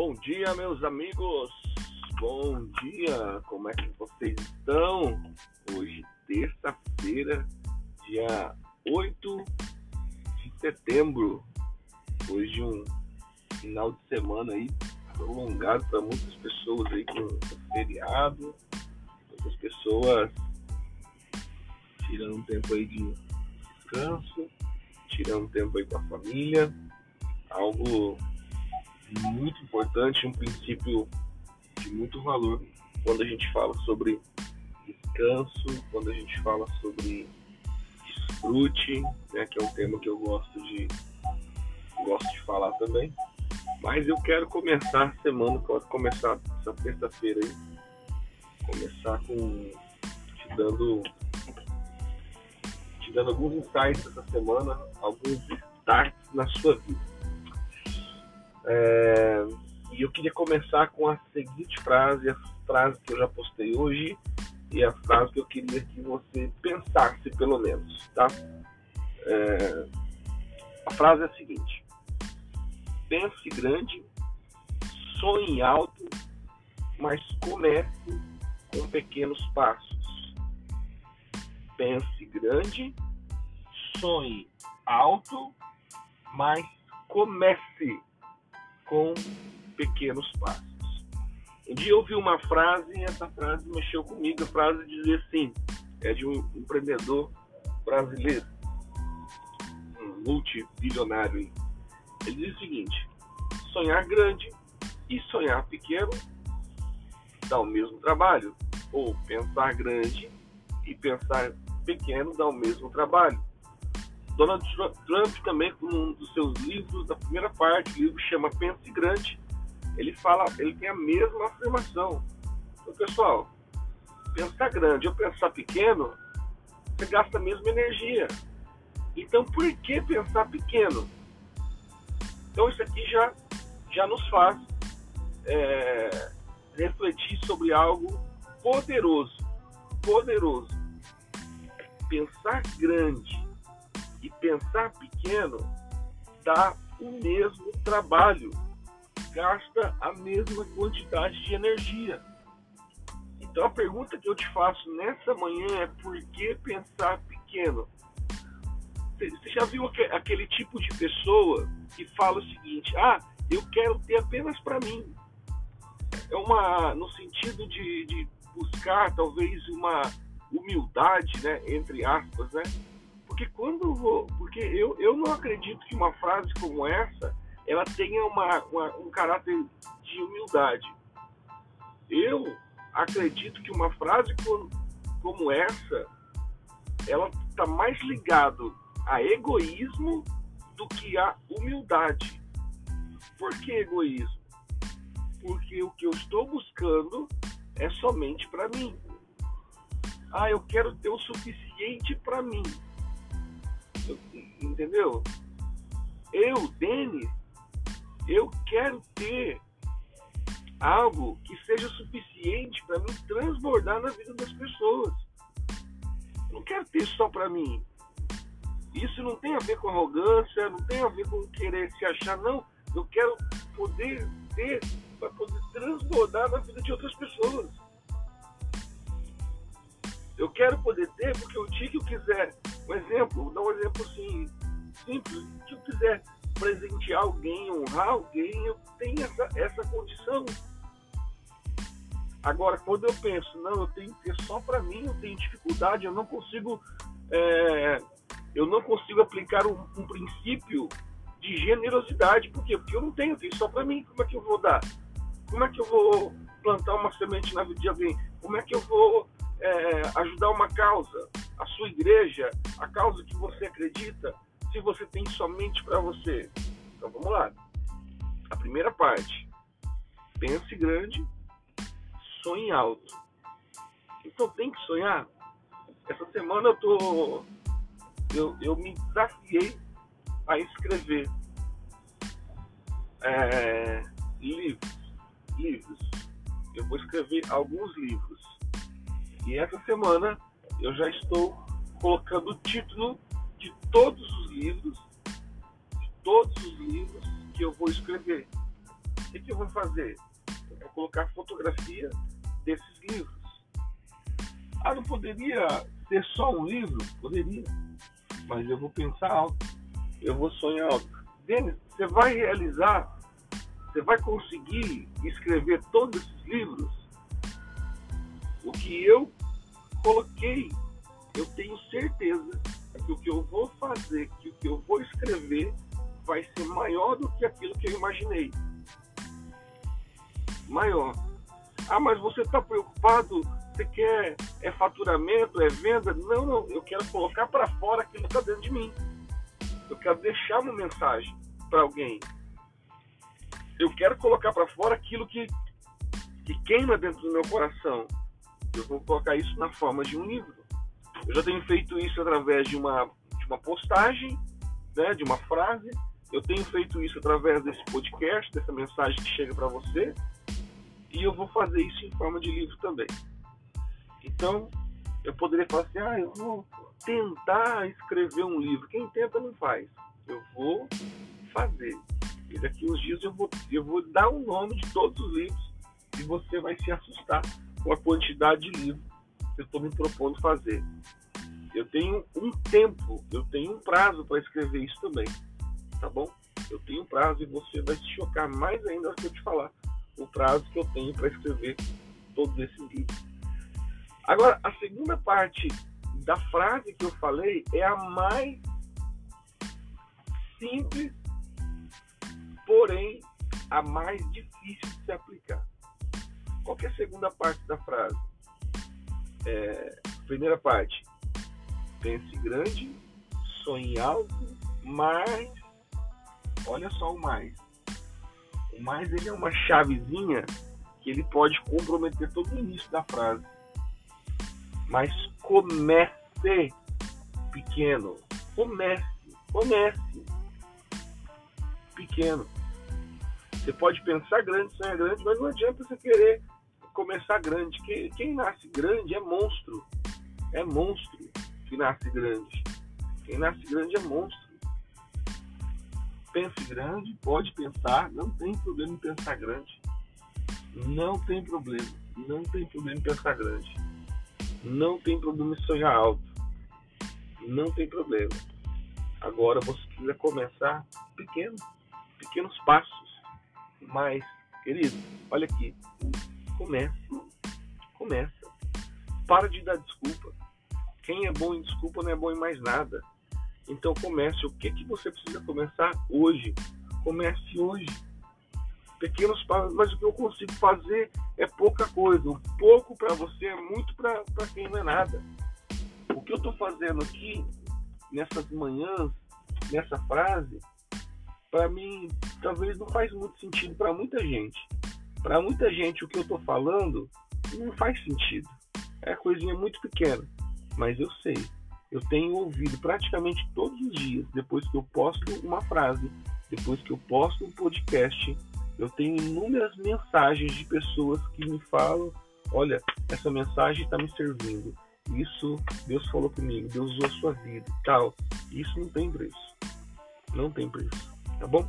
Bom dia, meus amigos. Bom dia. Como é que vocês estão? Hoje, terça-feira, dia 8 de setembro. Hoje um final de semana aí prolongado para muitas pessoas aí com feriado. Muitas pessoas tirando um tempo aí de descanso, tirando um tempo aí com a família. Algo muito importante, um princípio de muito valor quando a gente fala sobre descanso, quando a gente fala sobre desfrute, né, que é um tema que eu gosto de gosto de falar também. Mas eu quero começar a semana, quero começar essa terça-feira aí, começar com te dando te dando alguns insights essa semana, alguns starts na sua vida. É, e eu queria começar com a seguinte frase, a frase que eu já postei hoje e a frase que eu queria que você pensasse pelo menos, tá? É, a frase é a seguinte: pense grande, sonhe alto, mas comece com pequenos passos. Pense grande, sonhe alto, mas comece com pequenos passos. Um dia eu ouvi uma frase e essa frase mexeu comigo. A frase dizia assim: é de um empreendedor brasileiro, um multibilionário. Ele diz o seguinte: sonhar grande e sonhar pequeno dá o mesmo trabalho. Ou pensar grande e pensar pequeno dá o mesmo trabalho. Donald Trump também, com um dos seus livros, da primeira parte, o livro chama Pense Grande, ele fala, ele tem a mesma afirmação. Então, pessoal, pensar grande ou pensar pequeno, você gasta a mesma energia. Então, por que pensar pequeno? Então, isso aqui já, já nos faz é, refletir sobre algo poderoso. Poderoso. Pensar grande e pensar pequeno dá o mesmo trabalho, gasta a mesma quantidade de energia. Então a pergunta que eu te faço nessa manhã é por que pensar pequeno? Você já viu aquele tipo de pessoa que fala o seguinte: ah, eu quero ter apenas para mim. É uma no sentido de, de buscar talvez uma humildade, né, entre aspas, né? Porque quando vou, porque eu, eu não acredito que uma frase como essa ela tenha uma, uma, um caráter de humildade. Eu acredito que uma frase como, como essa ela está mais ligado a egoísmo do que a humildade. Por que egoísmo? Porque o que eu estou buscando é somente para mim. Ah, eu quero ter o suficiente para mim entendeu? Eu, Denis, eu quero ter algo que seja suficiente para me transbordar na vida das pessoas. Eu não quero ter só para mim. Isso não tem a ver com arrogância, não tem a ver com querer se achar, não. Eu quero poder ter para poder transbordar na vida de outras pessoas. Eu quero poder ter porque o dia que eu quiser, um exemplo, vou dar um exemplo assim, simples, se eu quiser presentear alguém, honrar alguém, eu tenho essa, essa condição. Agora, quando eu penso, não, eu tenho que ter só para mim, eu tenho dificuldade, eu não consigo, é, eu não consigo aplicar um, um, princípio de generosidade. Por quê? Porque eu não tenho, eu tenho só para mim. Como é que eu vou dar? Como é que eu vou plantar uma semente na vida de alguém? Como é que eu vou é, ajudar uma causa, a sua igreja, a causa que você acredita, se você tem somente para você? Então vamos lá. A primeira parte, pense grande, sonhe alto. Então tem que sonhar. Essa semana eu tô, eu, eu me desafiei a escrever é, livros, livros. Eu vou escrever alguns livros e essa semana eu já estou colocando o título de todos os livros, de todos os livros que eu vou escrever. o que, que eu vou fazer? Eu vou colocar fotografia desses livros. Ah, não poderia ser só um livro? Poderia. Mas eu vou pensar alto. Eu vou sonhar alto. Denis, você vai realizar, você vai conseguir escrever todos esses livros? Que eu coloquei, eu tenho certeza que o que eu vou fazer, que o que eu vou escrever vai ser maior do que aquilo que eu imaginei. Maior. Ah, mas você está preocupado? Você quer é faturamento, é venda? Não, não. Eu quero colocar para fora aquilo que está dentro de mim. Eu quero deixar uma mensagem para alguém. Eu quero colocar para fora aquilo que, que queima dentro do meu coração. Eu vou colocar isso na forma de um livro. Eu já tenho feito isso através de uma, de uma postagem, né, de uma frase. Eu tenho feito isso através desse podcast, dessa mensagem que chega para você. E eu vou fazer isso em forma de livro também. Então, eu poderia falar assim: ah, eu vou tentar escrever um livro. Quem tenta não faz. Eu vou fazer. E daqui uns dias eu vou, eu vou dar o nome de todos os livros e você vai se assustar com a quantidade de livros que eu estou me propondo fazer. Eu tenho um tempo, eu tenho um prazo para escrever isso também, tá bom? Eu tenho um prazo e você vai se chocar mais ainda se eu te falar o prazo que eu tenho para escrever todos esses livros. Agora, a segunda parte da frase que eu falei é a mais simples, porém a mais difícil de se aplicar. Qual é a segunda parte da frase? É, primeira parte, pense grande, sonhe alto, mas olha só o mais. O mais ele é uma chavezinha que ele pode comprometer todo o início da frase. Mas comece pequeno. Comece, comece pequeno. Você pode pensar grande, sonhar grande, mas não adianta você querer começar grande. Quem, quem nasce grande é monstro. É monstro que nasce grande. Quem nasce grande é monstro. Pense grande, pode pensar, não tem problema em pensar grande. Não tem problema. Não tem problema em pensar grande. Não tem problema em sonhar alto. Não tem problema. Agora você precisa começar pequeno, pequenos passos. Mas, querido, olha aqui. Comece. Começa. Para de dar desculpa. Quem é bom em desculpa não é bom em mais nada. Então comece. O que, que você precisa começar hoje? Comece hoje. Pequenos passos, mas o que eu consigo fazer é pouca coisa. O pouco para você é muito para quem não é nada. O que eu estou fazendo aqui, nessas manhãs, nessa frase, para mim, talvez não faz muito sentido para muita gente. Para muita gente, o que eu estou falando não faz sentido. É coisinha muito pequena, mas eu sei. Eu tenho ouvido praticamente todos os dias, depois que eu posto uma frase, depois que eu posto um podcast, eu tenho inúmeras mensagens de pessoas que me falam: olha, essa mensagem está me servindo. Isso Deus falou comigo, Deus usou a sua vida tal. Isso não tem preço. Não tem preço. Tá bom?